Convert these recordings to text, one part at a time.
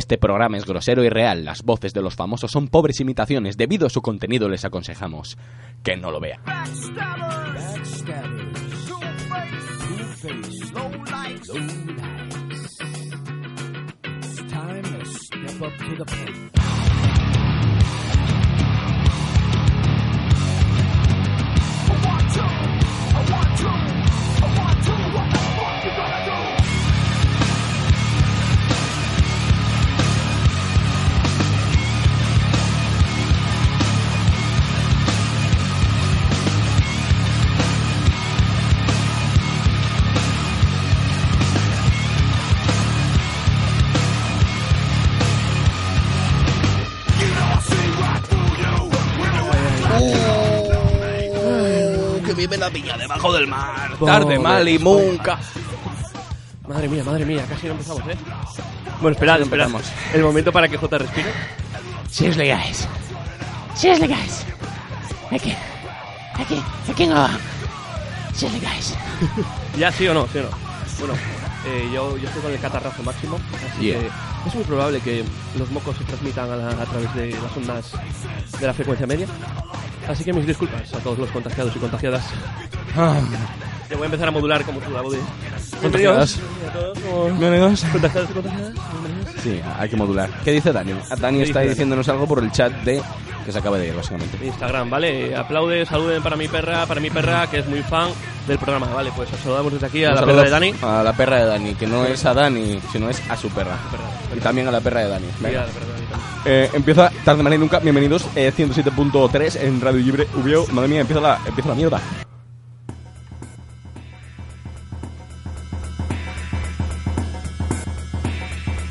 Este programa es grosero y real. Las voces de los famosos son pobres imitaciones. Debido a su contenido les aconsejamos que no lo vean. que vive la piña debajo del mar. Tarde, mal y nunca. Madre mía, madre mía, casi no empezamos, ¿eh? Bueno, esperad, empezamos. El momento para que J respire. Seriously, guys. Seriously, guys. I can't go on. Seriously, guys. ¿Ya sí o no? ¿Sí o no? Bueno, eh, yo, yo estoy con el catarrazo máximo, así Yeah. que es muy probable que los mocos se transmitan a, la- a través de las ondas de la frecuencia media. Así que mis disculpas a todos los contagiados y contagiadas. Te voy a empezar a modular como tú la voz. Bienvenidos a todos, como- Bienvenidos. Contagiados y contagiadas. bienvenidos. Sí, hay que modular. ¿Qué dice Dani? Dani ¿Qué está dice? diciéndonos algo por el chat de que se acaba de ir, básicamente. Instagram, ¿vale? Aplaude, saluden para mi perra, para mi perra, que es muy fan del programa, ¿vale? Pues os saludamos desde aquí a Un la perra de Dani. A la perra de Dani, que no es a Dani, sino es a su perra. perra, Y también a la perra de Dani. Sí, Venga. a la perra de Dani también. Eh, empieza tarde mal y nunca. Bienvenidos. Eh, 107.3 en Radio Libre VO. Madre mía, empieza la, empieza la mierda.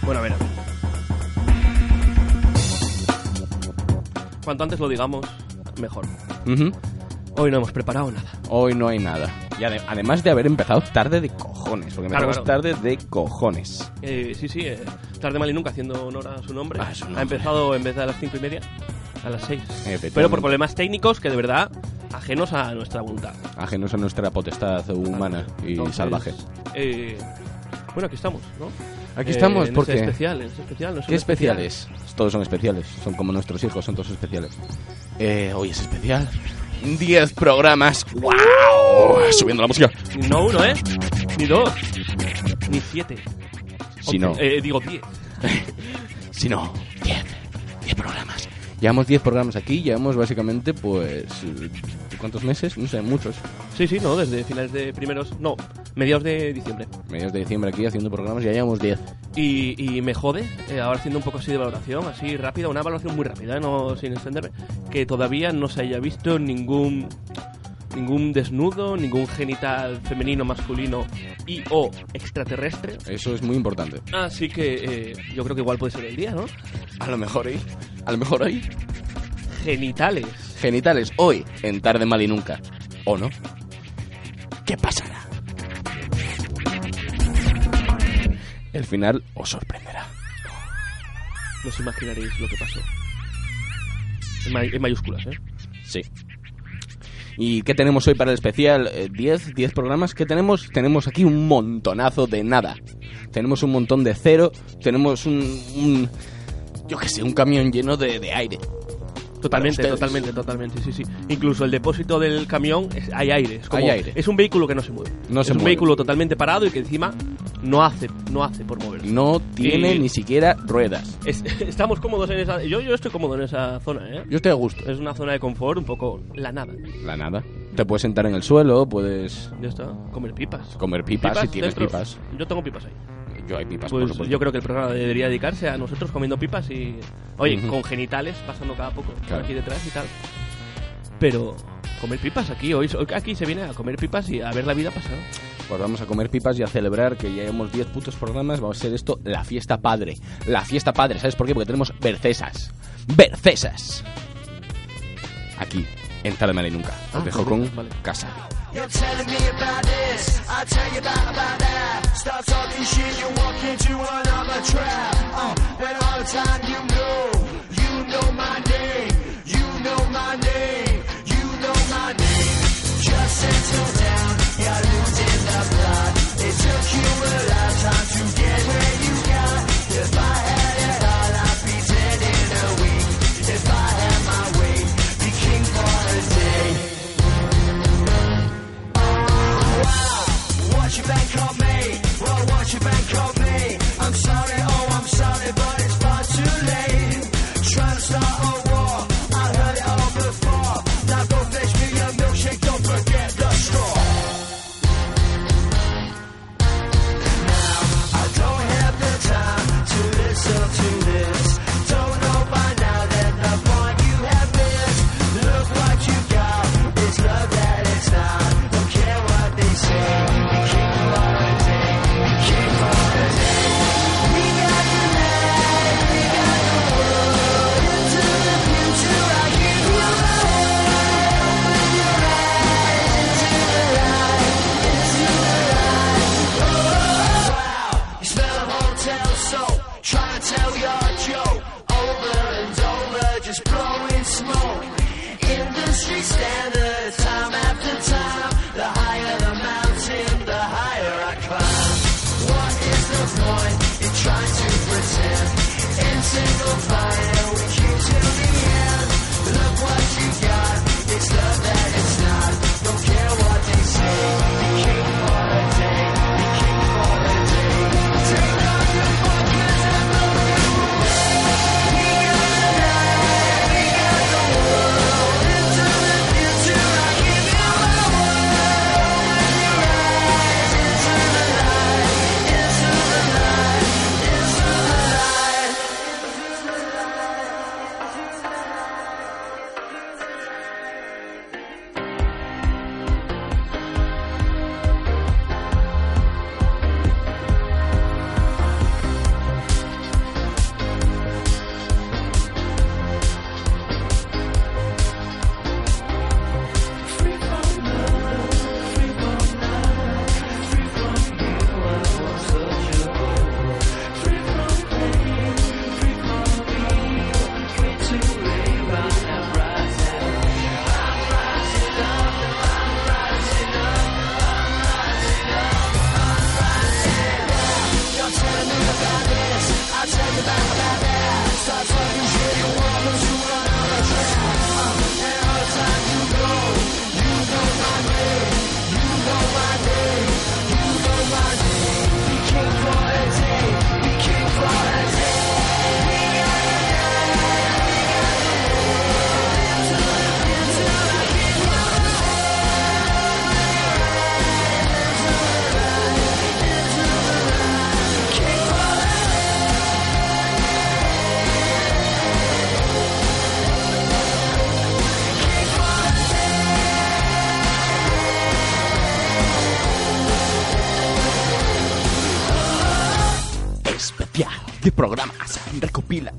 Bueno, a ver. Cuanto antes lo digamos, mejor. Ujú. Hoy no hemos preparado nada. Hoy no hay nada. Y ade- además de haber empezado tarde de cojones, porque Claro, empezamos tarde de cojones. Eh, sí, sí, eh, tarde mal y nunca, haciendo honor a su nombre. A su nombre. Ha empezado en vez de a las cinco y media, a las seis. Pero por problemas técnicos que de verdad ajenos a nuestra voluntad. Ajenos a nuestra potestad humana y Entonces, salvaje. eh, bueno, aquí estamos, ¿no? Aquí Eh, estamos en porque... especial, ese especial. ¿no? Es ¿Qué un especiales? Todos son especiales. Son como nuestros hijos, son todos especiales. Eh, hoy es especial. 10 programas. ¡Wow! Subiendo la música. No uno, ¿eh? Ni dos. Ni siete. Si no. Eh, digo diez. Si no, 10. 10 programas. Llevamos 10 programas aquí. Llevamos básicamente, pues. ¿Cuántos meses? No sé, muchos. Sí, sí, no, desde finales de primeros... No, mediados de diciembre. Medios de diciembre aquí haciendo programas. Ya llevamos 10. Y, y me jode, eh, ahora haciendo un poco así de valoración, así rápida, una valoración muy rápida, ¿eh? no sin extenderme, que todavía no se haya visto ningún ningún desnudo, ningún genital femenino, masculino y o extraterrestre. Eso es muy importante. Así que eh, yo creo que igual puede ser el día, ¿no? A lo mejor hoy. A lo mejor hoy. Genitales. Genitales hoy, en tarde mal y nunca. ¿O no? ¿Qué pasará? El final os sorprenderá. No os imaginaréis lo que pasó. En, may- en mayúsculas, ¿eh? Sí. ¿Y qué tenemos hoy para el especial? Eh, ¿10? ¿10 programas? ¿Qué tenemos? Tenemos aquí un montonazo de nada. Tenemos un montón de cero. Tenemos un... un- yo qué sé, un camión lleno de, de aire. Totalmente, totalmente, totalmente, sí, sí. Incluso el depósito del camión, es- hay aire. Es como- Hay aire. Es un vehículo que no se mueve. No es se un mueve. vehículo totalmente parado y que encima no hace, no hace por moverse. No tiene Y- ni siquiera ruedas. Es- estamos cómodos en esa... Yo, yo estoy cómodo en esa zona, ¿eh? Yo estoy a gusto. Es una zona de confort, un poco la nada. La nada. Te puedes sentar en el suelo, puedes Ya está. Comer pipas. comer pipas, si tienes dentro. pipas. Yo tengo pipas ahí. Yo hay pipas, por Pues yo creo que el programa debería dedicarse a nosotros comiendo pipas y... Oye, con genitales pasando cada poco por aquí detrás y tal. Pero... Comer pipas aquí, hoy aquí se viene a comer pipas y a ver la vida pasar. Pues vamos a comer pipas y a celebrar que ya hemos 10 putos programas. Vamos a ser esto la fiesta padre. La fiesta padre, ¿sabes por qué? Porque tenemos bercesas. ¡Bercesas! Aquí, en Mal y Nunca. Os Ah, dejo con vale. Casa. You're telling me about this, I tell you about, about that. Start talking shit, you walk into another trap. Uh, and all the time you know, you know my name, you know my name, you know my name. Just settle down, you're losing the plot. It took you a lifetime to get where bank on me. Well, won't you bank on me? I'm sorry.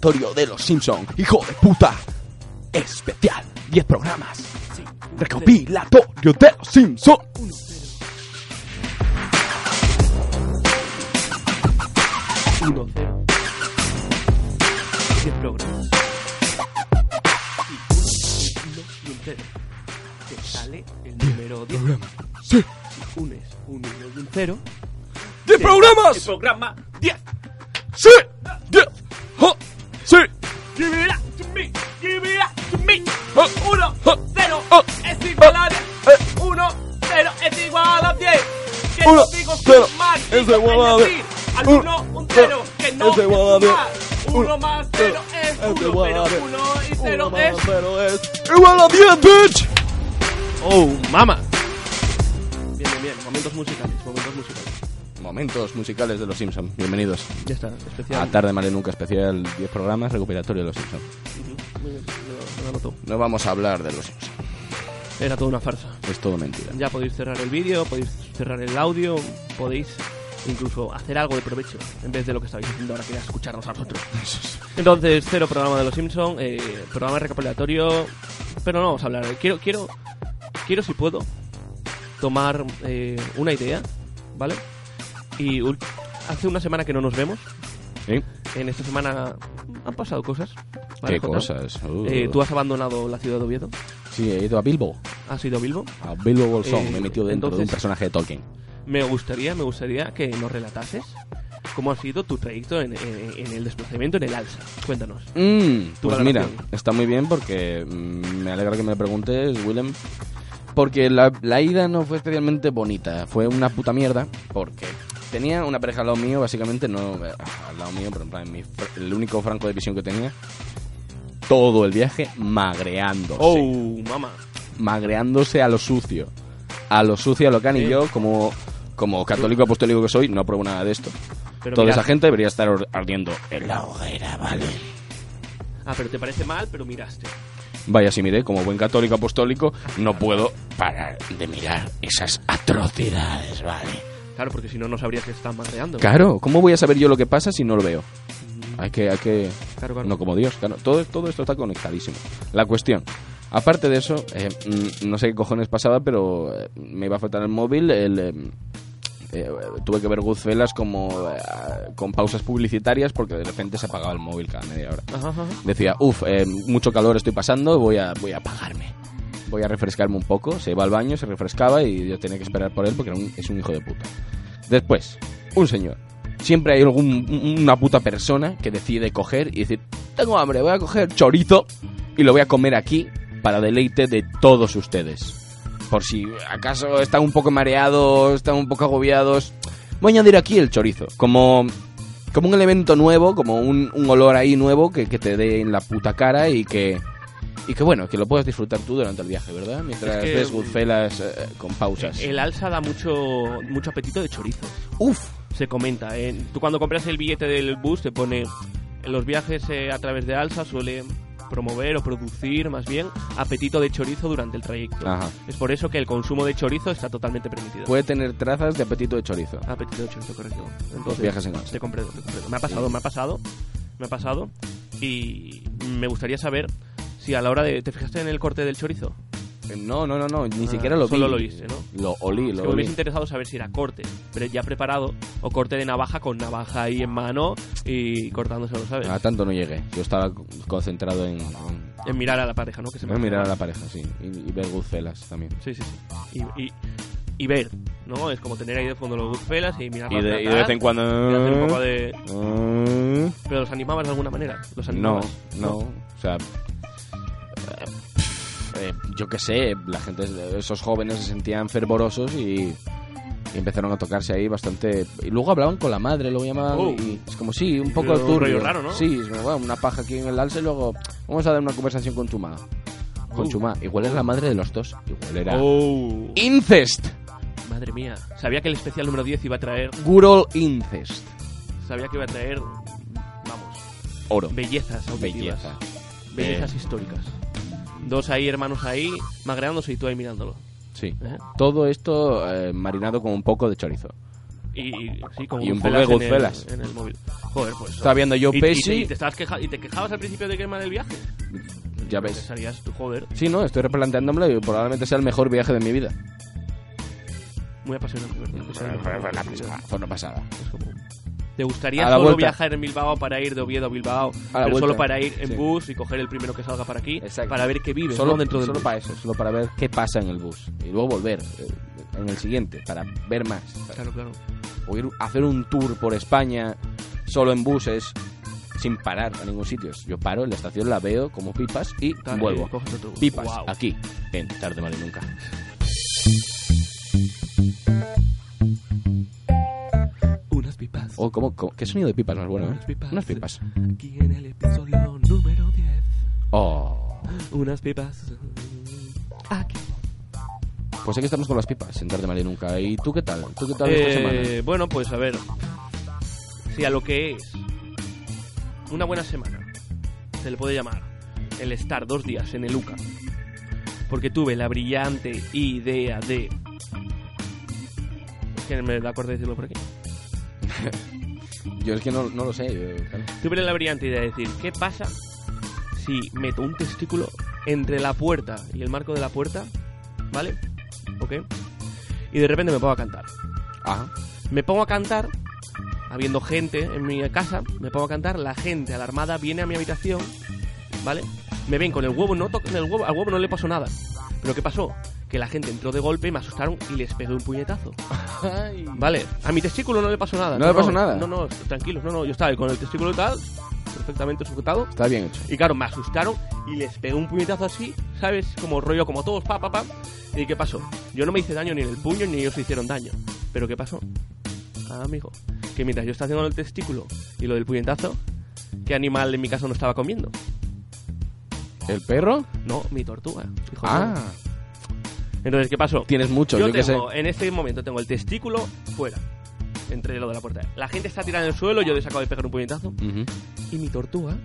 Recopilatorio de los Simpson. Hijo de puta. Especial. 10 programas. Recopilatorio de los Simpson. Uno, cero. Diez programas. Y uno, y un cero. Te sale el número 10. Sí. Si unes un uno y un cero, 10 el programas. programa 10, bitch. ¡Oh, mama! Bien, bien, bien. Momentos musicales, momentos musicales. Momentos musicales de los Simpsons. Bienvenidos Ya está, especial. a Tarde Male Nunca especial 10 programas recopilatorio de los Simpsons. Ujú, muy bien, me lo- me lo anoto. No vamos a hablar de los Simpsons. Era toda una farsa. Es todo mentira. Ya podéis cerrar el vídeo, podéis cerrar el audio, podéis incluso hacer algo de provecho en vez de lo que estáis haciendo ahora que era escucharnos a nosotros. Entonces, cero programa de los Simpsons, eh, programa recopilatorio, pero no vamos a hablar. Quiero, quiero, quiero si puedo tomar eh, una idea, ¿vale? Y hace una semana que no nos vemos. ¿Sí? En esta semana han pasado cosas. ¿vale, ¿Qué Jota? cosas? Uh. Eh, Tú has abandonado la ciudad de Oviedo, Sí, he ido a Bilbo. has ido a Bilbo. A Bilbo Bolsón. Eh, Me he metido dentro de un personaje de Tolkien. Me gustaría, me gustaría que nos relatases cómo ha sido tu trayecto en, en- en el desplazamiento en el alza. Cuéntanos. Mm, pues mira, está muy bien porque mm, me alegra que me preguntes, Willem. Porque la, la ida no fue especialmente bonita. Fue una puta mierda. Porque tenía una pareja al lado mío, básicamente, no eh, al lado mío, pero en plan, mi el único franco de visión que tenía. Todo el viaje magreándose. Oh, mamá. magreándose a lo sucio. A lo sucio, a lo can y Sí. yo, como, como católico apostólico que soy, no apruebo nada de esto. Pero Toda esa gente debería estar ardiendo en la hoguera, ¿vale? Ah, pero te parece mal, pero miraste. Vaya, si miré, como buen católico apostólico, no puedo parar de mirar esas atrocidades, ¿vale? Claro, porque si no, no sabrías que están madreando. Claro, ¿cómo voy a saber yo lo que pasa si no lo veo? Hay que, hay que... Claro, claro. No como Dios, claro. Todo, todo esto está conectadísimo. La cuestión. Aparte de eso, eh, mm, no sé qué cojones pasaba, pero eh, me iba a faltar el móvil. El, eh, eh, tuve que ver Goodfellas como eh, con pausas publicitarias porque de repente se apagaba el móvil cada media hora. Ajá, ajá. Decía, uff, mucho calor estoy pasando, voy a, voy a apagarme. Voy a refrescarme un poco. Se iba al baño, se refrescaba y yo tenía que esperar por él porque era un- es un hijo de puta. Después, un señor. Siempre hay algún, una puta persona que decide coger y decir, tengo hambre, voy a coger chorizo y lo voy a comer aquí para deleite de todos ustedes. Por si acaso están un poco mareados, están un poco agobiados, voy a añadir aquí el chorizo. Como, como un elemento nuevo, como un, un olor ahí nuevo que, que te dé en la puta cara y que... Y que bueno, que lo puedas disfrutar tú durante el viaje, ¿verdad? Mientras Es que- ves Goodfellas eh, con pausas. El alza da mucho, mucho apetito de chorizo. Uf, Se comenta. ¿eh? Tú cuando compras el billete del bus te pone... En los viajes eh, a través de alza suele promover o producir, más bien, apetito de chorizo durante el trayecto. Ajá. Es por eso que el consumo de chorizo está totalmente permitido. puede tener trazas de apetito de chorizo. Apetito de chorizo, correcto. Entonces, viajes en alza. Te comprendo, te comprendo. Me ha pasado, me ha pasado, me ha pasado. Y me gustaría saber si a la hora de... ¿Te fijaste en el corte del chorizo? Eh, No, no, no, no, ni Ah, siquiera lo vi. solo lo oíste, ¿no? Lo olí, Es lo que me olí. hubiese interesado saber si era corte, pero ya preparado, o corte de navaja con navaja ahí en mano y cortándoselo, ¿sabes? A tanto no llegué. Yo estaba co- concentrado en, en- En mirar a la pareja, ¿no? Que se me en mirar a la pareja, sí. Y, y ver Goodfellas también. Sí, sí, sí. Y, y, y ver, ¿no? Es como tener ahí de fondo los Goodfellas y mirar Y de, y de vez en cuando... y hacer un poco de... Mm, Pero los animabas de alguna manera. Los No, animabas. no. O sea... eh, yo qué sé, la gente, esos jóvenes se sentían fervorosos y, y empezaron a tocarse ahí bastante. Y luego hablaban con la madre, lo llamaban. Oh. Y es como, sí, un poco un turbio. rollo raro, ¿no? Sí, es como, bueno, una paja aquí en el alce y luego vamos a dar una conversación con Chumá. Con Oh. Chumá. Igual es la madre de los dos. Igual era. Oh. Incest. Madre mía. Sabía que el especial número 10 iba a traer... Good old incest. Sabía que iba a traer... Vamos. Oro. Bellezas auditivas. Belleza. Bellezas históricas. Dos ahí, hermanos ahí, magreándose y tú ahí mirándolo. Sí. ¿eh? Todo esto eh, marinado con un poco de chorizo. Y, y- sí, con Y un poco de Goodfellas. en el, en el móvil. Joder, pues. Estaba viendo yo y, te, y te queja- y te quejabas al principio de que mal el viaje. Ya ves. Pensarías tú, joder, Sí, no, estoy replanteándomelo y probablemente sea el mejor viaje de mi vida. muy apasionante. Fue una pasada. es como- ¿Te gustaría solo vuelta. viajar en Bilbao para ir de Oviedo a Bilbao? A pero solo para ir en Sí. bus y coger el primero que salga para aquí Exacto. para ver qué vive Solo, ¿no? dentro del solo bus. para eso, solo para ver qué pasa en el bus. Y luego volver eh, en el siguiente, para ver más. Claro, claro. O ir a hacer un tour por España solo en buses, sin parar a ningún sitio. Yo paro en la estación, la veo como pipas y vuelvo. Pipas, aquí, en Tarde Mal y Nunca. Unas pipas. Oh, ¿cómo, cómo? ¿Qué sonido de pipas más bueno, eh? Unas pipas. Unas pipas. Aquí en el episodio número 10. Oh. Unas pipas. Aquí. Pues aquí estamos con las pipas, en Tarde Mal y Nunca. ¿Y tú qué tal? ¿Tú qué tal esta semana? Eh, bueno, pues a ver. Si a lo que es una buena semana se le puede llamar el estar dos días en el UCA. Porque tuve la brillante idea de. Es que me da acuerdo de decirlo por aquí. Yo es que no, no lo sé. yo, claro. Tuve la brillante idea de decir: ¿qué pasa si meto un testículo entre la puerta y el marco de la puerta? ¿Vale? ¿Ok? Y de repente me pongo a cantar. Ajá. Me pongo a cantar, habiendo gente en mi casa, me pongo a cantar, la gente alarmada viene a mi habitación, ¿vale? Me ven con el huevo, no tocan el huevo, al huevo no le pasó nada. Pero ¿qué pasó? Que la gente entró de golpe, me asustaron y les pegué un puñetazo. Vale, a mi testículo no le pasó nada. ¿No le pasó nada? No, no, tranquilos, no, no, yo estaba con el testículo y tal, perfectamente sujetado. Está bien hecho. Y claro, me asustaron y les pegué un puñetazo así, ¿sabes? Como rollo, como todos, pa, pa, pa. ¿Y qué pasó? Yo no me hice daño ni en el puño ni ellos se hicieron daño. ¿Pero qué pasó? Ah, amigo, que mientras yo estaba haciendo el testículo y lo del puñetazo, ¿qué animal en mi caso no estaba comiendo? ¿El perro? No, mi tortuga. hijo Ah, mío. Entonces, ¿qué pasó? tienes mucho, yo, yo qué sé. tengo, en este momento tengo el testículo fuera, entre lo de la puerta. La gente está tirada en el suelo, yo les acabo de pegar un puñetazo. Ujú. y mi tortuga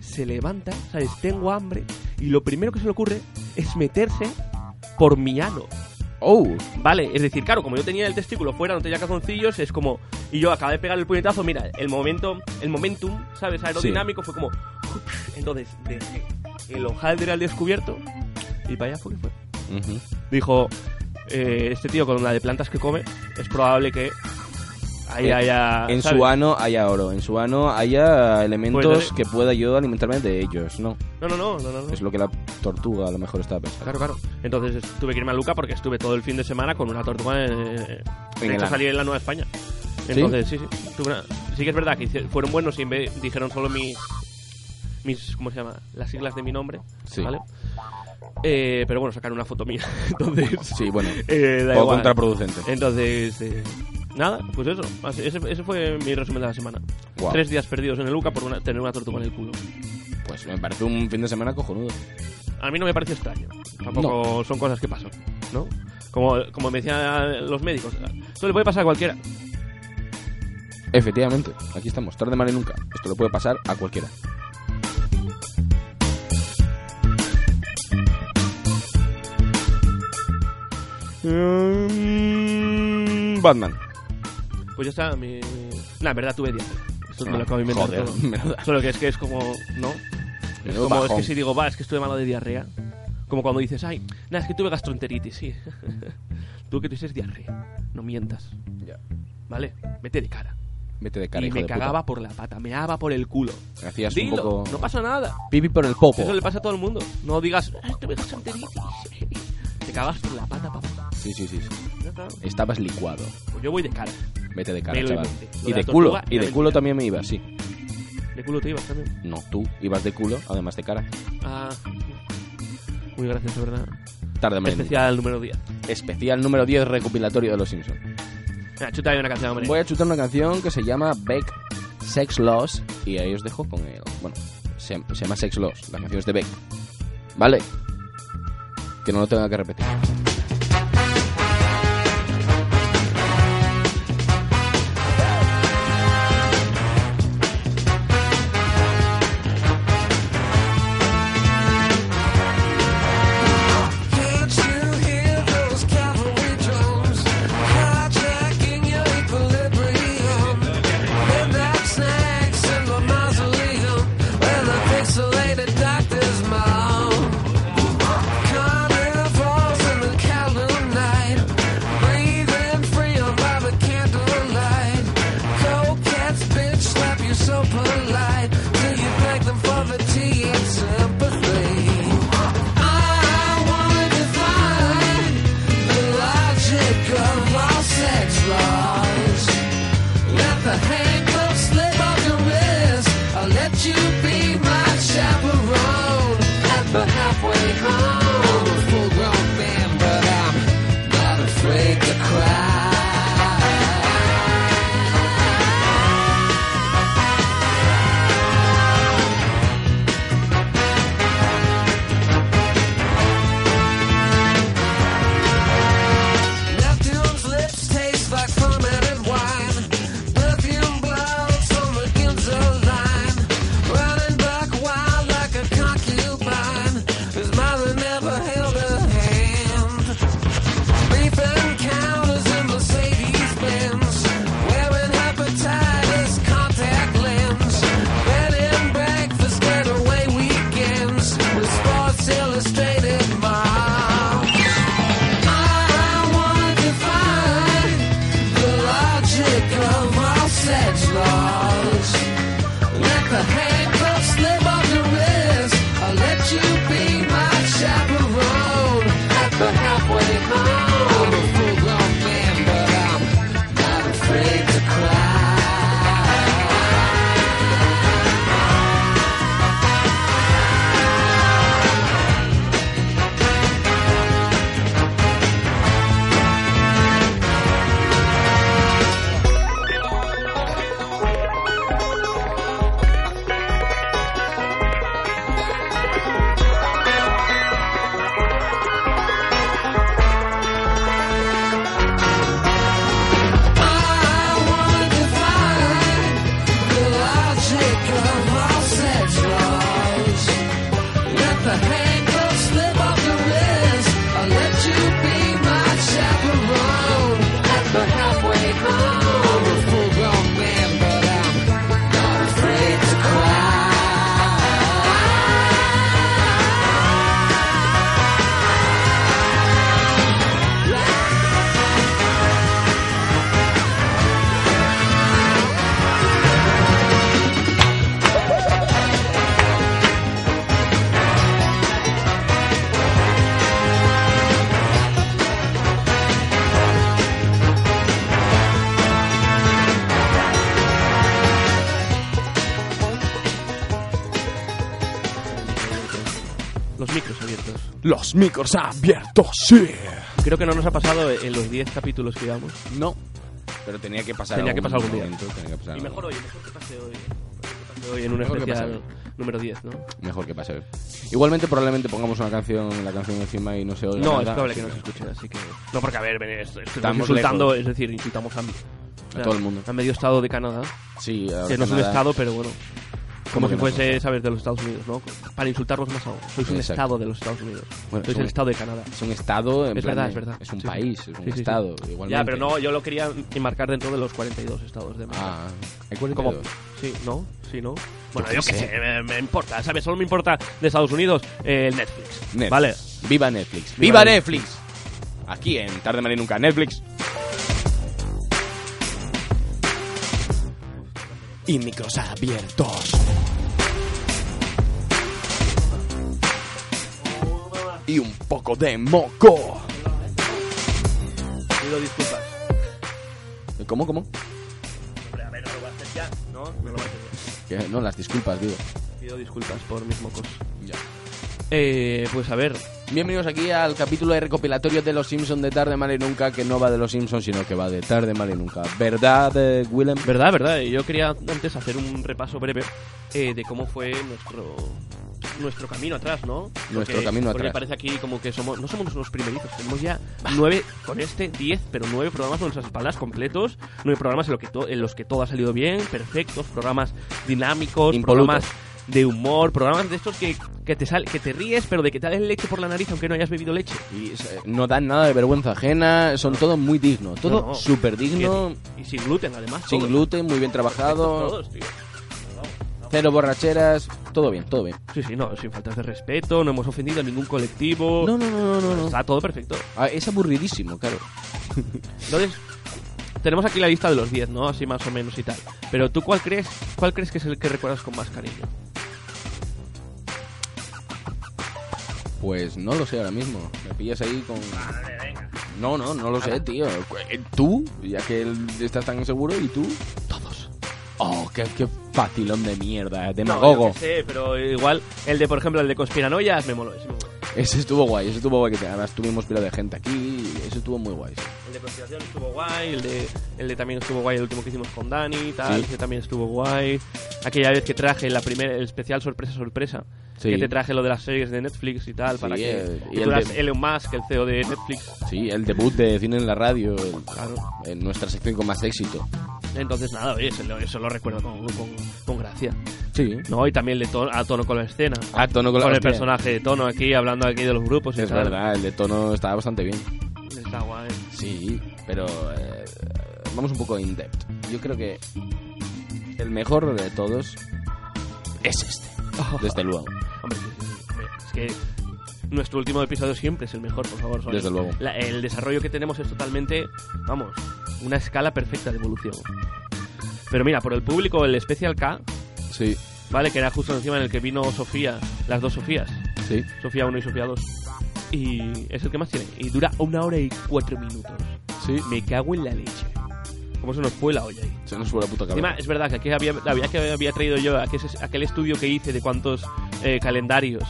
se levanta, ¿sabes? Tengo hambre y lo primero que se le ocurre es meterse por mi ano. Oh, Vale, es decir, claro, como yo tenía el testículo fuera, no tenía calzoncillos, es como... Y yo acabé de pegar el puñetazo, mira, el momento, el momentum, ¿sabes? Aerodinámico fue como... Entonces, dejé el hojaldre al descubierto y para allá fue que fue. Ujú. Dijo, eh, este tío con la de plantas que come, es probable que ahí Eh, haya... en ¿sabes? su ano haya oro, en su ano haya elementos Puede ser. que pueda yo alimentarme de ellos, ¿no? No, no, no, no, no. no. Es lo que la tortuga a lo mejor estaba pensando. Claro, claro. Entonces es- tuve que irme a Luca porque estuve todo el fin de semana con una tortuga en, En de el hecho, salí en la Nueva España. Entonces, sí, sí. tuve una- sí que es verdad que fueron buenos y en vez- dijeron solo mis, mis... ¿Cómo se llama? Las siglas de mi nombre. Sí. ¿Vale? Eh, pero bueno, sacaron una foto mía. Entonces... Sí, bueno, eh, da poco igual. contraproducente. Entonces... eh, nada, pues eso. Así- Ese, ese fue mi resumen de la semana. Tres días perdidos en el Luca por una- tener una tortuga en el culo. Pues me parece un fin de semana cojonudo. A mí no me parece extraño. Tampoco son cosas que pasan, ¿no? Como, como me decían los médicos, esto le puede pasar a cualquiera. Efectivamente, aquí estamos, tarde mal y nunca. Esto le puede pasar a cualquiera. Mm, Batman. Pues ya está, mi... Nah, en verdad tuve diarrea. Esto me lo acabo de inventar joder, todo. menuda. Solo que es que es como... ¿No? Es Menudo como, es que si digo, va, es que estuve malo de diarrea. Como cuando dices, ay, nada, es que tuve gastroenteritis, sí. Tú que tuvieses diarrea. No mientas, Ya. ¿vale? Vete de cara. Vete de cara, y hijo me de puta. cagaba por la pata, me daba por el culo. Hacías Dilo, un poco... no pasa nada. Pipi por el popo. Eso le pasa a todo el mundo. No digas, "Ay, tuve gastroenteritis. Te cagas por la pata, papá. Sí, sí, sí. sí. Estabas licuado. Pues yo voy de cara. Vete de cara, chaval. Lo Y de de la culo. tortuga Y de culo también me ibas, sí. De culo te ibas también. No, tú ibas de culo, además de cara. Ah, muy gracioso, ¿verdad? Tarde. Especial número 10. Especial número 10 recopilatorio de Los Simpsons. Venga, chuta ahí una canción, hombre. Voy a chutar una canción que se llama Beck Sex Loss y ahí os dejo con el... Bueno, se, se llama Sex Loss, la canción es de Beck. ¿Vale? Que no lo tenga que repetir. Los micros abiertos, sí. Creo que no nos ha pasado en los 10 capítulos que llevamos. No, pero tenía que pasar Tenía que pasar algún día. momento, tenía que pasar Y algún- mejor hoy, mejor que pase hoy. Mejor que pase hoy en un Mejor que especial número 10, ¿no? Mejor que pase. Igualmente, probablemente pongamos una canción, la canción encima y no se oiga No, nada, es probable que no se escuchen, así que... No, porque a ver, ven, es- estamos Estamos insultando, lejos. es decir, insultamos a, A todo el mundo. A medio estado de Canadá, Sí, a que no es un estado, pero bueno. Como si fuese, estado? sabes, de los Estados Unidos, ¿no? Para insultarlos más aún. Sois un Exacto. estado de los Estados Unidos. Bueno, Sois el estado de Canadá. Es un estado, en Es plan verdad, es verdad. Es un Sí, país, es un Sí, sí, sí. estado. Igualmente. Ya, pero no, yo lo quería enmarcar dentro de los 42 estados de América. Ah, hay 42. Como, sí, ¿no? Sí, ¿no? Bueno, yo qué sé. sé, me, me importa, ¿sabes? Solo me importa de Estados Unidos eh, el Netflix. Netflix. ¿Vale? Viva Netflix. Viva ¡Viva Netflix! Aquí en Tarde y Nunca, Netflix. Y micros abiertos. Y un poco de moco. Pido disculpas. ¿Cómo, cómo? Hombre, a ver, no lo voy a hacer ya, ¿no? No lo voy a hacer ya. Que- No, las disculpas, digo. Pido disculpas por mis mocos. Ya. Eh, pues a ver, Bienvenidos aquí al capítulo de recopilatorio de Los Simpsons de Tarde Mal y Nunca, que no va de Los Simpsons, sino que va de Tarde Mal y Nunca. ¿Verdad, eh, Willem? verdad, verdad, yo quería antes hacer un repaso breve eh, de cómo fue nuestro nuestro camino atrás, ¿no? Nuestro camino porque atrás. parece aquí como que somos no somos unos primerizos, tenemos ya nueve con este diez, pero nueve programas con nuestras espaldas completos, nueve programas en, lo que to- en los que todo ha salido bien, perfectos, programas dinámicos, programas de humor, programas de estos que, que te sal, que te ríes, pero de que te leche por la nariz aunque no hayas bebido leche. Y eh, no dan nada de vergüenza ajena, son todo muy digno, todo No, no. súper digno, Y sin gluten, además. sin todos. gluten, muy bien trabajado, Todos, tío. cero borracheras, todo bien, todo bien. Sí, sí, no, sin faltas de respeto, no hemos ofendido a ningún colectivo. No, no, no, no, no. no. Está todo perfecto. Ah, es aburridísimo, claro. Entonces, tenemos aquí la lista de los 10, ¿no? Así más o menos y tal. Pero tú, ¿cuál crees, cuál crees que es el que recuerdas con más cariño? Pues no lo sé ahora mismo, me pillas ahí con... No, no, no lo sé, tío. ¿Tú? Ya que él- estás tan seguro, ¿y tú? Todos. Oh, qué, qué facilón de mierda, No, demagogo. yo qué sé, pero igual el de, por ejemplo, el de Conspiranoias me moló. ese me moló. Ese estuvo guay, ese estuvo guay, que además tuvimos pila de gente aquí, ese estuvo muy guay. El de Conspiración estuvo guay, el de, el de también estuvo guay el último que hicimos con Dani y tal, Sí. ese también estuvo guay. Aquella vez que traje la primera, el especial sorpresa sorpresa, Sí. que te traje lo de las series de Netflix y tal, Sí, para que eh, y el tú eras de- Elon Musk, el CEO de Netflix. Sí, el debut de cine en la radio, el- Claro. en nuestra sección con más éxito. Entonces, nada, oye, eso, lo- eso lo recuerdo con, con, con gracia. Sí. ¿No? Y también el de tono, a tono con la escena. Ah, tono con la el hostia. personaje de tono aquí, hablando aquí de los grupos y Es tal. verdad, el de tono estaba bastante bien. Está guay. Sí, pero eh, vamos un poco in depth. Yo creo que el mejor de todos es este, desde luego. Hombre, es que nuestro último episodio siempre es el mejor, por favor. Sony. Desde luego. La- el desarrollo que tenemos es totalmente, vamos, una escala perfecta de evolución. Pero mira, por el público, el Special K, Sí, ¿vale? Que era justo encima en el que vino Sofía, las dos Sofías, sí. Sofía 1 y Sofía 2. Y es el que más tiene. Y dura una hora y cuatro minutos. Sí. Me cago en la leche. ¿Cómo se nos fue la olla ahí? Se nos fue la puta Encima, cabeza. es verdad que aquí había, había, que había traído yo aquel, aquel estudio que hice de cuántos eh, calendarios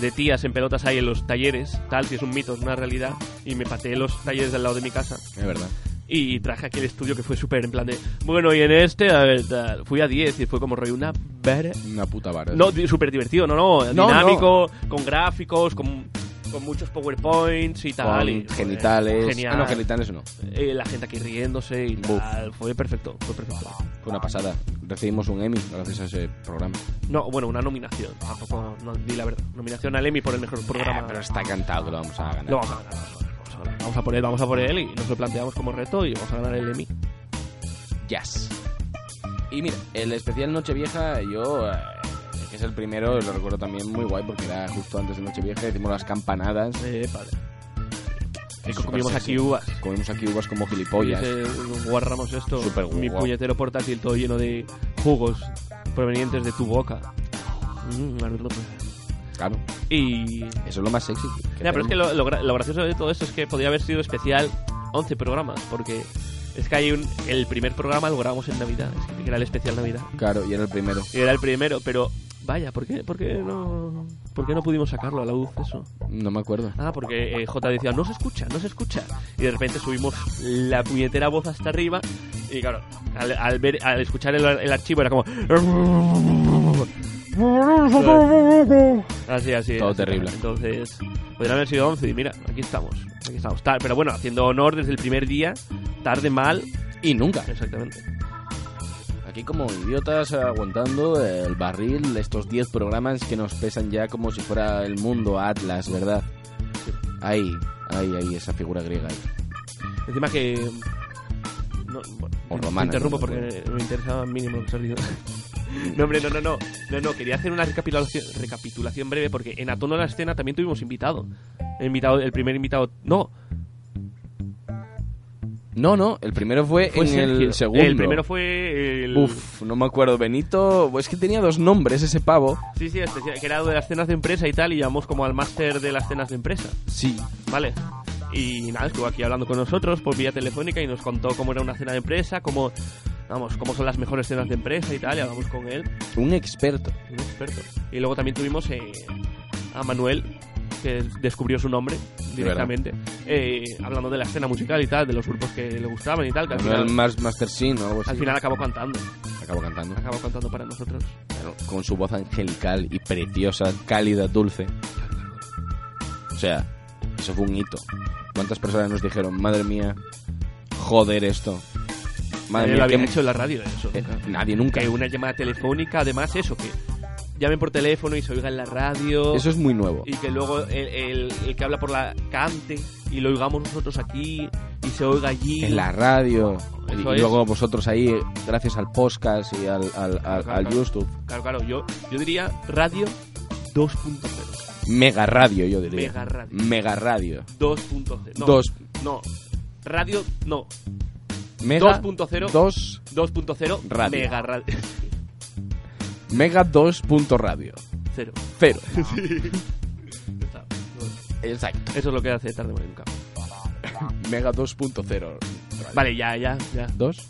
de tías en pelotas hay en los talleres, tal, si es un mito, es una realidad, y me pateé los talleres del lado de mi casa. Es verdad. Y traje aquel estudio que fue súper en plan de, bueno, y en este, a ver, tal, fui a 10 y fue como rollo una vera... Una puta vara. No, súper divertido, no, no, No, dinámico, con gráficos, con, con muchos powerpoints y tal. Con y, joder, genitales. Genial. Ah, no, genitales no. Eh, la gente aquí riéndose y Buf. tal, fue perfecto, fue perfecto. Fue una pasada. Recibimos un Emmy gracias a ese programa. No, bueno, una nominación. Tampoco, no, di la verdad. Nominación al Emmy por el mejor programa. Ah, pero está cantado que lo vamos a ganar. Lo vamos a ganar, vamos a ganar, vamos a ganar. Vamos a por él, vamos a por él y nos lo planteamos como reto y vamos a ganar el Emmy. Jazz. Y mira, el especial Nochevieja, yo, eh, que es el primero, lo recuerdo también muy guay porque era justo antes de Nochevieja, hicimos las campanadas. Eh, vale. Y comimos sexy. aquí uvas. Comimos aquí uvas como Y gilipollas. nos guarramos esto. Mi guau. puñetero portátil todo lleno de jugos provenientes de tu boca. Mm, Claro, y. eso es lo más sexy. que Ya, pero es que lo, lo gra- lo gracioso de todo esto es que podía haber sido especial 11 programas, porque es que hay un. El primer programa lo grabamos en Navidad, es que era el especial Navidad. Claro, y era el primero. Y era el primero, pero Vaya, ¿por qué, por, qué no, ¿por qué no pudimos sacarlo a la luz eso? No me acuerdo. Ah, porque eh, J decía, no se escucha, no se escucha. Y de repente subimos la puñetera voz hasta arriba. Y claro, al, al ver, al escuchar el, el archivo era como. Así, así. Todo así. terrible. Entonces, podrían haber sido 11. Y mira, aquí estamos. Aquí estamos. Ta- Pero bueno, haciendo honor desde el primer día, tarde, mal. Y nunca. Exactamente. Aquí como idiotas aguantando el barril estos 10 programas que nos pesan ya como si fuera el mundo Atlas, ¿verdad? Ahí, ahí, ahí, esa figura griega ahí. Encima que. No, bueno, O romana, interrumpo no, porque me interesaba mínimo. No, hombre, no, no, no, no, no, quería hacer una recapitulación, recapitulación breve porque en A Tono de la Escena también tuvimos invitado. El, invitado, el primer invitado, no, No, no, el primero fue, fue en Sergio. el segundo. El primero fue el... Uf, no me acuerdo. Benito, es que tenía dos nombres ese pavo. Sí, sí, este, que era de las cenas de empresa y tal, y llamamos como al máster de las cenas de empresa, Sí. ¿vale? Y nada, estuvo aquí hablando con nosotros por vía telefónica y nos contó cómo era una cena de empresa, cómo, vamos, cómo son las mejores cenas de empresa y tal, y hablamos con él. Un experto. un experto. Y luego también tuvimos eh, a Manuel, que descubrió su nombre directamente, eh, hablando de la escena musical y tal, de los grupos que le gustaban y tal, que al final, Mas- Master Sin o algo así. al final acabó cantando, Acabo cantando. acabó cantando para nosotros. Claro, con su voz angelical y preciosa, cálida, dulce. O sea, eso fue un hito. ¿Cuántas personas nos dijeron, madre mía, joder esto? Madre Nadie mía, lo había hecho en la radio eso. eh, nunca. nadie nunca. Que una llamada telefónica, además eso, que llamen por teléfono y se oiga en la radio. Eso es muy nuevo. Y que luego el, el- el que habla por la cante y lo oigamos nosotros aquí y se oiga allí. En la radio. Y, luego vosotros ahí, gracias al podcast y al, al, al- Claro, al claro. YouTube. Claro, claro, yo, yo diría radio 2.0. Mega radio, yo diría. Mega radio. Mega radio. 2.0. No, Dos. No. Radio, no. Mega 2.0. 2. 2.0. Radio. Mega radio. Mega 2. punto radio. Cero. Cero. Está. Exacto. Eso es lo que hace tarde o nunca. Mega 2.0. Vale, ya, ya, ya. 2.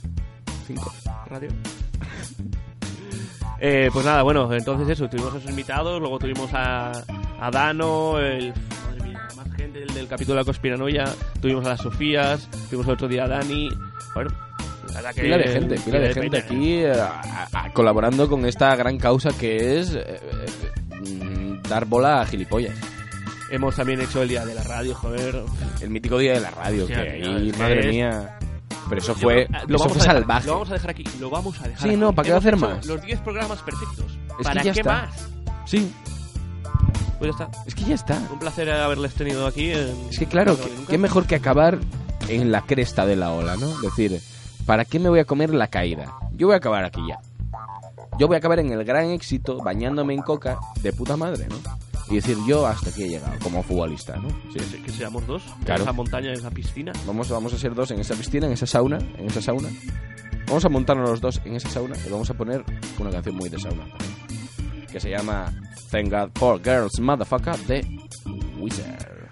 5. Radio. Eh, pues nada, bueno, entonces eso, tuvimos a esos invitados, luego tuvimos a, a Dano, el, madre mía, más gente del, del capítulo de la conspiranoia, tuvimos a las Sofías, tuvimos el otro día a Dani, bueno, verdad que... Pila de gente, pila de gente aquí eh, a- a- colaborando con esta gran causa que es eh, eh, dar bola a gilipollas. Hemos también hecho el día de la radio, joder. El mítico día de la radio, Hostia, que tío, ahí, es que madre es- mía. Pero eso fue, creo- lo eso vamos fue a dejar- salvaje. Lo vamos a dejar aquí, lo vamos a dejar Sí, aquí. no, ¿para qué hacer más? Los 10 programas perfectos. que ¿Para ya qué está. más? Sí, Pues ya está. es que ya está. Un placer haberles tenido aquí. En... Es que claro, que- qué mejor que acabar en la cresta de la ola, ¿no? Decir, ¿para qué me voy a comer la caída? Yo voy a acabar aquí ya. Yo voy a acabar en el gran éxito, bañándome en coca, de puta madre, ¿no? Y decir, yo hasta aquí he llegado, como futbolista, ¿no? Sí. Que, se- que seamos dos. Claro. En esa montaña, en esa piscina. Vamos, vamos a ser dos en esa piscina, en esa sauna, en esa sauna. Vamos a montarnos los dos en esa sauna y vamos a poner una canción muy de sauna también, que se llama Thank God for Girls Motherfucker de Wizard.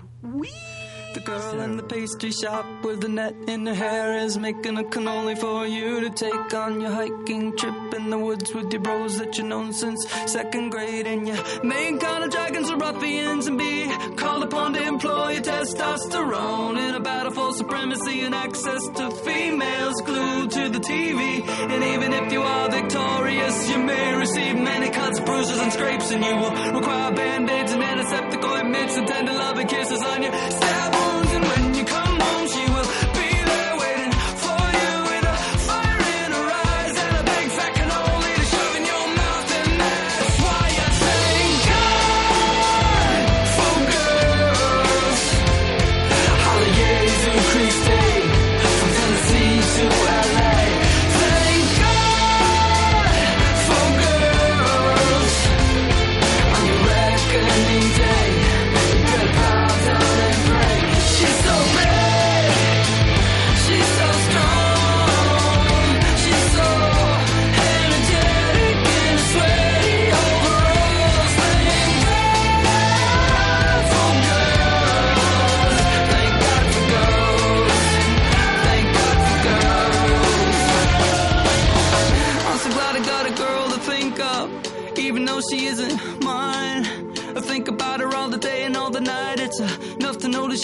The girl in the pastry shop with the net in her hair is making a cannoli for you to take on your hiking trip in the woods with your bros that you've known since second grade. And your main kind of dragons are ruffians and be called upon to employ your testosterone in a battle for supremacy and access to females glued to the TV. And even if you are victorious, you may receive many cuts, bruises, and scrapes, and you will require band-aids and antiseptic ointments and tender loving kisses on your stab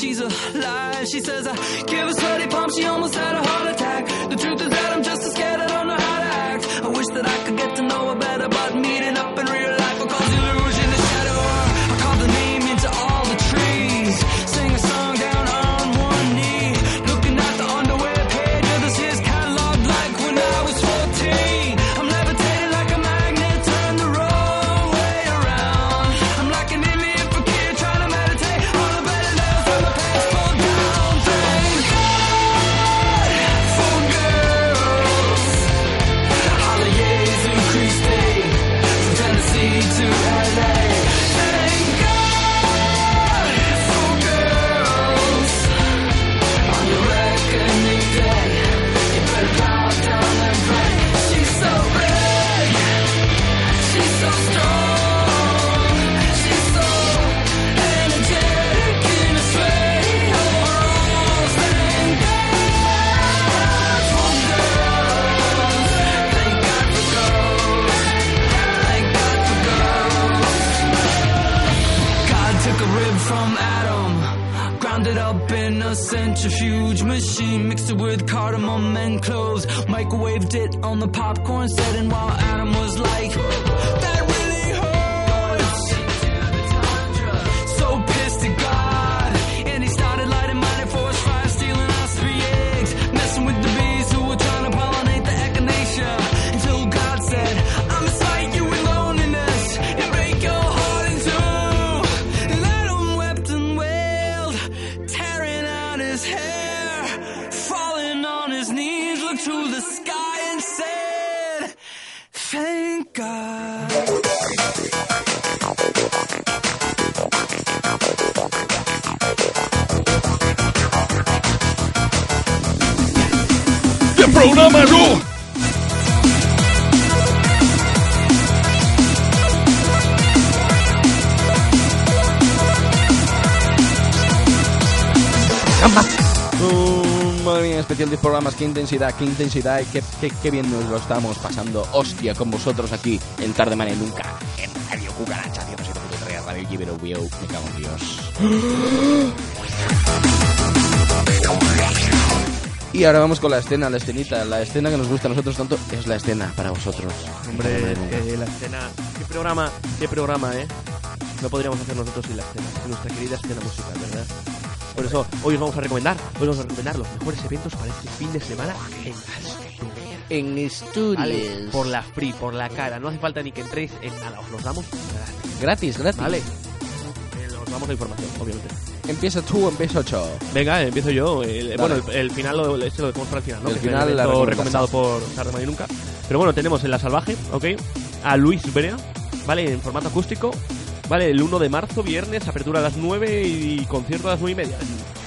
she's alive. She says I give her sweaty palms, she almost had a ¡Qué programa, no! Especial 10 programas, qué intensidad, qué intensidad, y qué, qué, qué bien nos lo estamos pasando. Hostia, con vosotros aquí, en Tarde Mane Nunca, en Radio Cucaracha, 107.3, Radio Gibero, me cago en Dios. Y ahora vamos con la escena, la escenita, la escena que nos gusta a nosotros tanto es la escena para vosotros. Hombre, Nunca. eh, la escena. ¿Qué programa, qué programa, eh? No podríamos hacer nosotros sin la escena, sin nuestra querida escena musical, ¿verdad? Por eso hoy os vamos a recomendar, hoy vamos a recomendar los mejores eventos para este fin de semana en Asturias. En Asturias. ¿Vale? Por la free, por la cara, no hace falta ni que entréis en nada, os los damos gratis, Gratis, gratis. ¿vale? Eh, os damos la información, obviamente. Empieza tú, empiezo yo. Venga, empiezo yo. El- bueno, el, el final lo, este lo dejamos para el final, ¿no? El Que final, el la recomendado por Tarde y Nunca. Pero bueno, tenemos en La Salvaje, ¿ok? A Luis Brea, ¿vale? En formato acústico. ¿Vale? El 1 de marzo, viernes, apertura a las 9 y concierto a las 9 y media.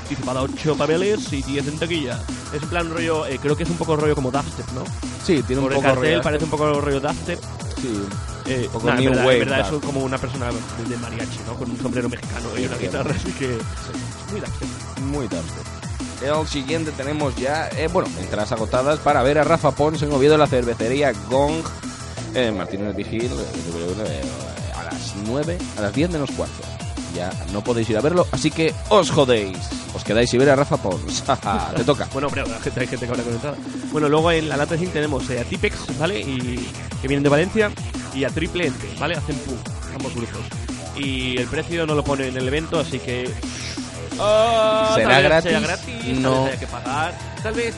Anticipada 8 papeles y 10 en taquilla. Es en plan rollo, eh, creo que es un poco rollo como dubstep, ¿no? Sí, tiene Por un el poco cartel rollo- parece un poco rollo dubstep. Sí, Eh, poco nah, new verdad, wave, en verdad claro. es como una persona de mariachi, ¿no? Con un sombrero mexicano y una Sí, guitarra, así que... Muy dubstep. muy dubstep. El siguiente tenemos ya, eh, bueno, entradas agotadas para ver a Rafa Pons en Oviedo la cervecería Gong, eh, Martínez Vigil, eh, a las 9, a las 10 menos cuarto. Ya no podéis ir a verlo, así que os jodéis. Os quedáis y ver a Rafa Pons. Te toca. Bueno, pero la gente, hay gente que habrá con entrada. Bueno, luego en la lata 5 tenemos eh, a Tipex, ¿vale? Y que vienen de Valencia. Y a Triple Ente, ¿vale? Hacen pum, ambos grupos. Y el precio no lo pone en el evento, así que. Ah, ¿Será gratis? No. Tal vez haya que pagar. Tal vez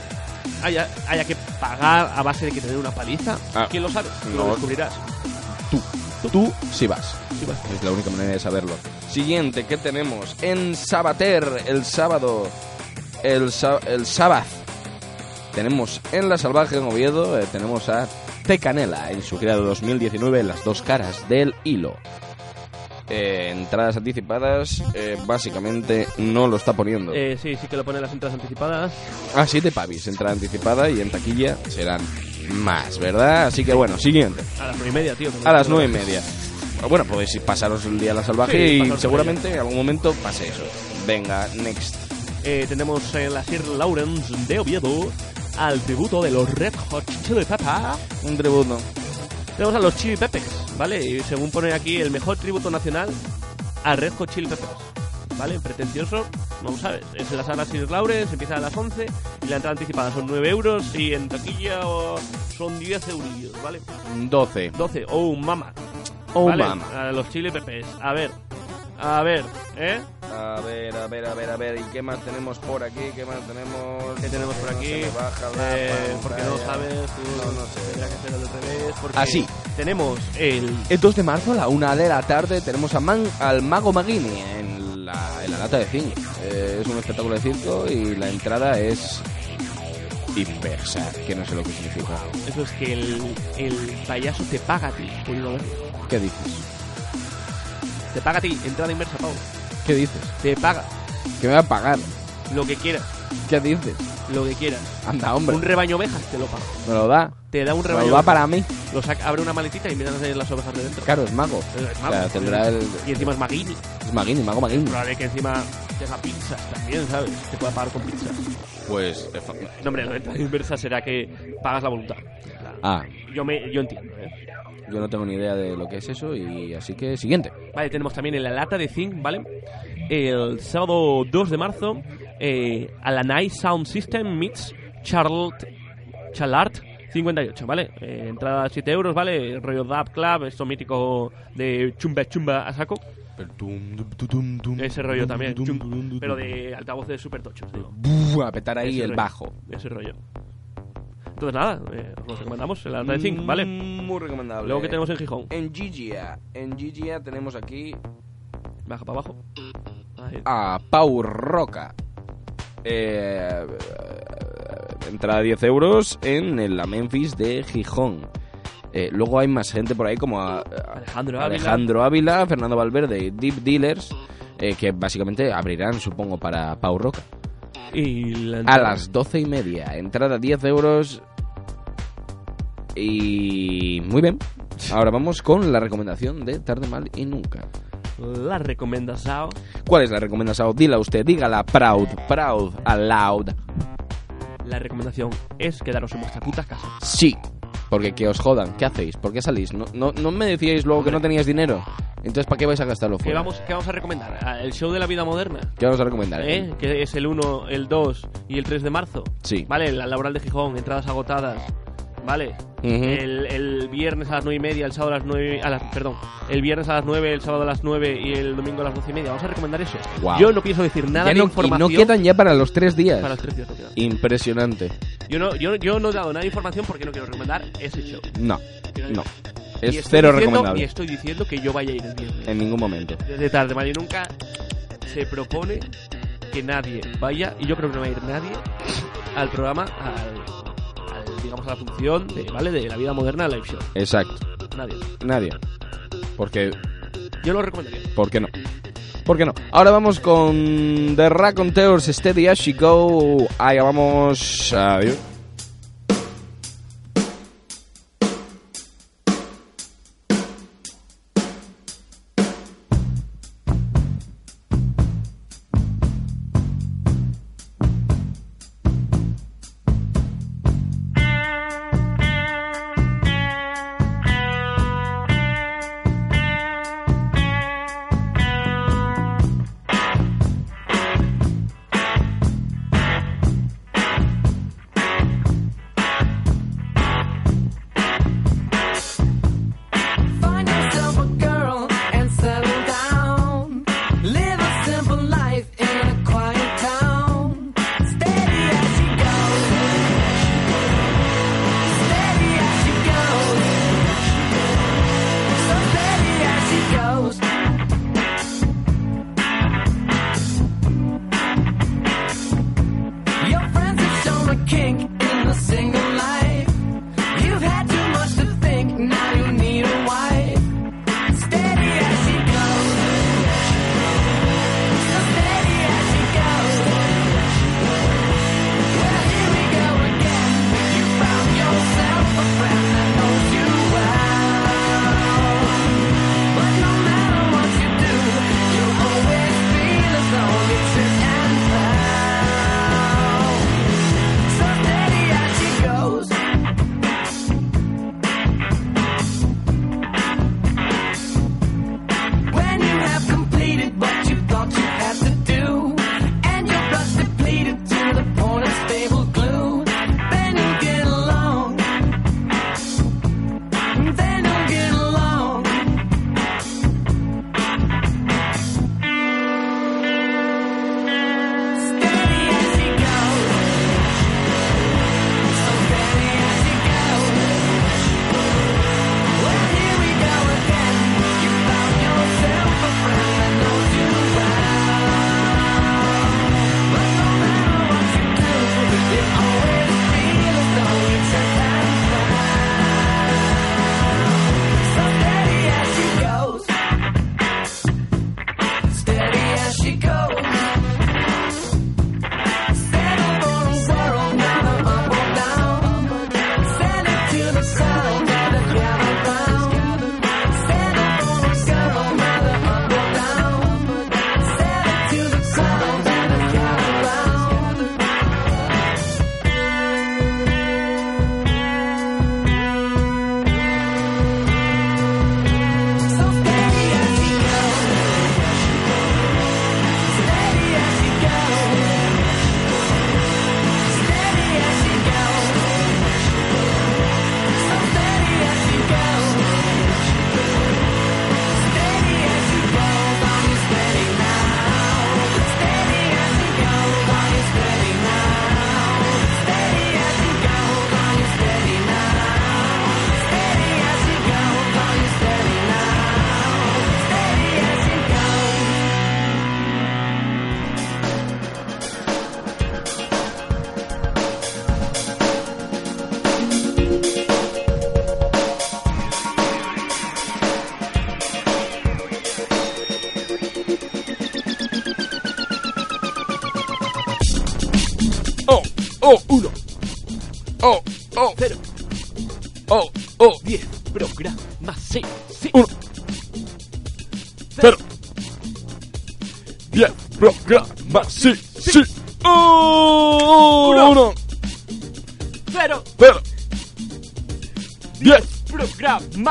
haya, haya que pagar a base de que te den una paliza. Ah, ¿Quién lo sabe? Tú no. lo descubrirás. Tú, tú sí vas. Sí, va. Es la única manera de saberlo. Siguiente, ¿qué tenemos? En Sabater, el sábado, el, el sábado, tenemos en La Salvaje en Oviedo, eh, tenemos a Tecanela en su creado 2019, Las dos caras del hilo. Eh, entradas anticipadas, eh, básicamente no lo está poniendo. Eh, sí, sí que lo pone las entradas anticipadas. Ah, siete pavis, entrada anticipada y en taquilla serán más, ¿verdad? Así que bueno, siguiente. A las nueve y media, tío. A las nueve y media. Bueno, podéis ir pasaros el día a la salvaje Sí, y seguramente en algún momento pase eso. Venga, next. Eh, tenemos en la Sir Lawrence de Oviedo al tributo de los Red Hot Chili Peppers. Un tributo. Tenemos a los Chili Peppers, ¿vale? Y según pone aquí, el mejor tributo nacional a Red Hot Chili Peppers. ¿vale? Pretencioso, no lo sabes. Es en la sala Sir Lawrence, empieza a las 11 y la entrada anticipada son 9 euros y en taquilla son 10 eurillos, ¿vale? 12. 12, oh mama. Oh, ¿vale? mama. A los chili pepes. A ver, a ver, ¿eh? A ver, a ver, a ver, a ver. ¿Y qué más tenemos por aquí? ¿Qué más tenemos? ¿Qué tenemos por No aquí? me baja la Eh, porque no sabes, tú No, no sé. tendrá que hacerlo al revés. Porque Así. Tenemos el El 2 de marzo a la una de la tarde tenemos a Man- al Mago Maguini en la, en la lata de zinc. Eh, es un espectáculo de circo y la entrada es inversa, que no sé lo que significa. Eso es que el, el payaso te paga a ti por. ¿Qué dices? Te paga a ti, entrada inversa, Pau. ¿Qué dices? Te paga ¿Que me va a pagar? lo que quieras, ¿Qué dices? lo que quieras. Anda, hombre. Un rebaño ovejas te lo paga. Me lo da. Te da un Me rebaño lo da ovejas. para mí. Lo saca, abre una maletita y miran las ovejas de dentro. Claro, es mago. Es O mago. sea, tendrá el... Y encima es Maguini. Es Maguini, Mago Maguini. Probable que encima tenga pizzas también, ¿sabes? Te pueda pagar con pizzas. Pues... No, hombre, la entrada inversa será que pagas la voluntad. Ah, Yo, me, yo entiendo, ¿eh? yo no tengo ni idea de lo que es eso y así que siguiente. Vale, tenemos también en la lata de zinc, ¿vale? El sábado 2 de marzo, eh, a la Night Sound System meets Charlotte, Chalart 58, ¿vale? Eh, entrada 7 euros, ¿vale? Rollo Dub Club, esto mítico de chumba chumba a saco. Ese rollo también, chum- pero de altavoces super tochos, digo. Buh, a petar ahí Ese el rollo. bajo. Ese rollo. Entonces nada, eh, os lo recomendamos en la lata de zinc, ¿vale? Muy recomendable. Luego que tenemos en Gijón. En Gigia, en Gigia tenemos aquí Baja para abajo. Ahí. a Pau Roca. Eh, entrada 10 euros en la Memphis de Gijón. Eh, luego hay más gente por ahí como a- a- Alejandro Ávila. Alejandro Ávila, Fernando Valverde y Deep Dealers, eh, que básicamente abrirán, supongo, para Pau Roca. Y la A las doce y media, entrada 10 euros. Y muy bien. Ahora vamos con la recomendación de Tarde Mal y Nunca. La recomendación. ¿Cuál es la recomendación? Dila usted, dígala proud, proud, aloud. La recomendación es quedaros en vuestra puta casa. Sí, porque que os jodan. ¿Qué hacéis? ¿Por qué salís? ¿No, no, no me decíais luego que no teníais dinero? Entonces, ¿para qué vais a gastarlo ¿Qué fuera? vamos, ¿Qué vamos a recomendar? El show de la vida moderna. ¿Qué vamos a recomendar? ¿eh? Que es el 1, el 2 y el 3 de marzo. Sí. Vale, la laboral de Gijón, entradas agotadas. Vale. El, el viernes a las 9 y media, el sábado a las 9. A las, perdón. El viernes a las 9, el sábado a las 9 y el domingo a las 12 y media. Vamos a recomendar eso. Yo no pienso decir nada Ya de no, y información. no quedan ya para los tres días. Para los tres días no quedan. Impresionante. Yo no, yo, yo no he dado nada de información porque no quiero recomendar ese show. No, no. Y Es cero diciendo- recomendable. Y estoy diciendo que yo vaya a ir el viernes. En ningún momento. Desde tarde, mal y nunca se propone que nadie vaya, y yo creo que no va a ir nadie, al programa, al, digamos, a la función de, ¿vale? de la vida moderna live show. Exacto. Nadie. Nadie. Porque Yo lo recomendaría. ¿Por qué no? ¿Por qué no? Ahora vamos con The Raconteurs Steady As She Go. Allá vamos. Adiós.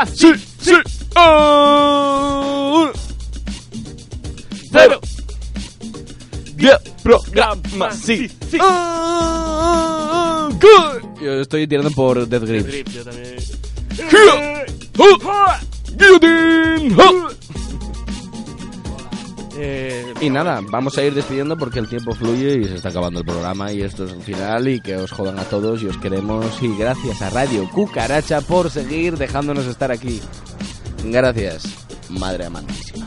Programas. Sí, sí. Oh, uno. Cero. Diez programas, sí. sí. Oh, good. Yo estoy tirando por Death Grips. Grip, yo también. Oh, guillotine. Eh, Y nada, vamos a ir despidiendo porque el tiempo fluye y se está acabando el programa y esto es el final y que os jodan a todos y os queremos y gracias a Radio Cucaracha por seguir dejándonos estar aquí. Gracias, madre amantísima.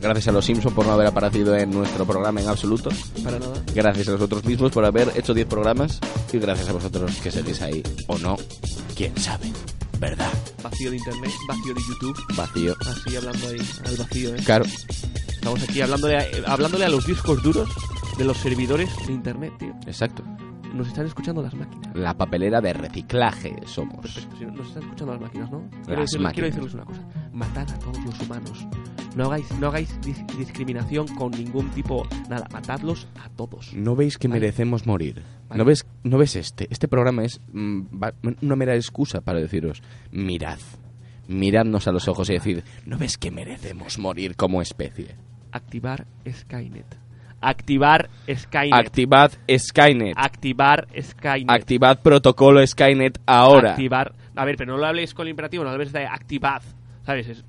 Gracias a los Simpson por no haber aparecido en nuestro programa en absoluto. para nada. Gracias a nosotros mismos por haber hecho 10 programas y gracias a vosotros que seguís ahí o no. Quién sabe, ¿verdad? Vacío de internet, vacío de YouTube. Vacío. Así hablando ahí al vacío, ¿eh? Claro, Estamos aquí hablándole a, eh, hablándole a los discos duros de los servidores de internet, tío. exacto. Nos están escuchando las máquinas. La papelera de reciclaje somos. Nos están escuchando las máquinas, ¿no? Las Quiero, decirles, máquinas. quiero decirles una cosa. Matad a todos los humanos. No hagáis, no hagáis dis- discriminación con ningún tipo. Nada, matadlos a todos. ¿No veis que Vale. merecemos morir? Vale. ¿No ves, ¿No ves este? Este programa es mm, va- una mera excusa para deciros, mirad, miradnos a los ojos y decir, ¿no ves que merecemos morir como especie? Activar Skynet. Activar Skynet. Activad Skynet. Activar Skynet. Activad protocolo Skynet ahora. Activar. A ver, pero no lo hables con el imperativo, no lo hables de activad. ¿Sabes? Es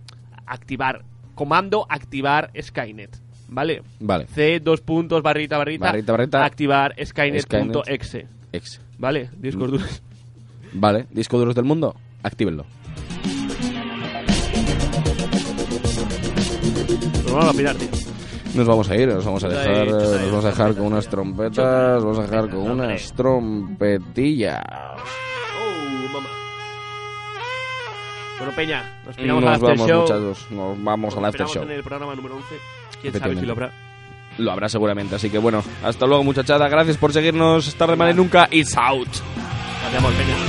activar. Comando activar Skynet. ¿Vale? Vale. C, dos puntos, barrita, barrita. Barrita, barrita. Activar Skynet.exe. Skynet. Ex. ¿Vale? Discos duros. Vale. Disco duros del mundo. Actívenlo. Nos vamos a pirar, tío. Nos vamos a ir, nos vamos a dejar, nos vamos a dejar con unas trompetas, vamos a dejar con unas trompetillas. Oh, mamá. Bueno, Peña, nos piramos Nos al after vamos, show. muchachos, nos vamos al Nos after piramos show. en el programa número 11. Quién sabe si lo habrá. Lo habrá seguramente, así que bueno, hasta luego muchachada, gracias por seguirnos, tarde mal y nunca, it's out. Adiós, Peña.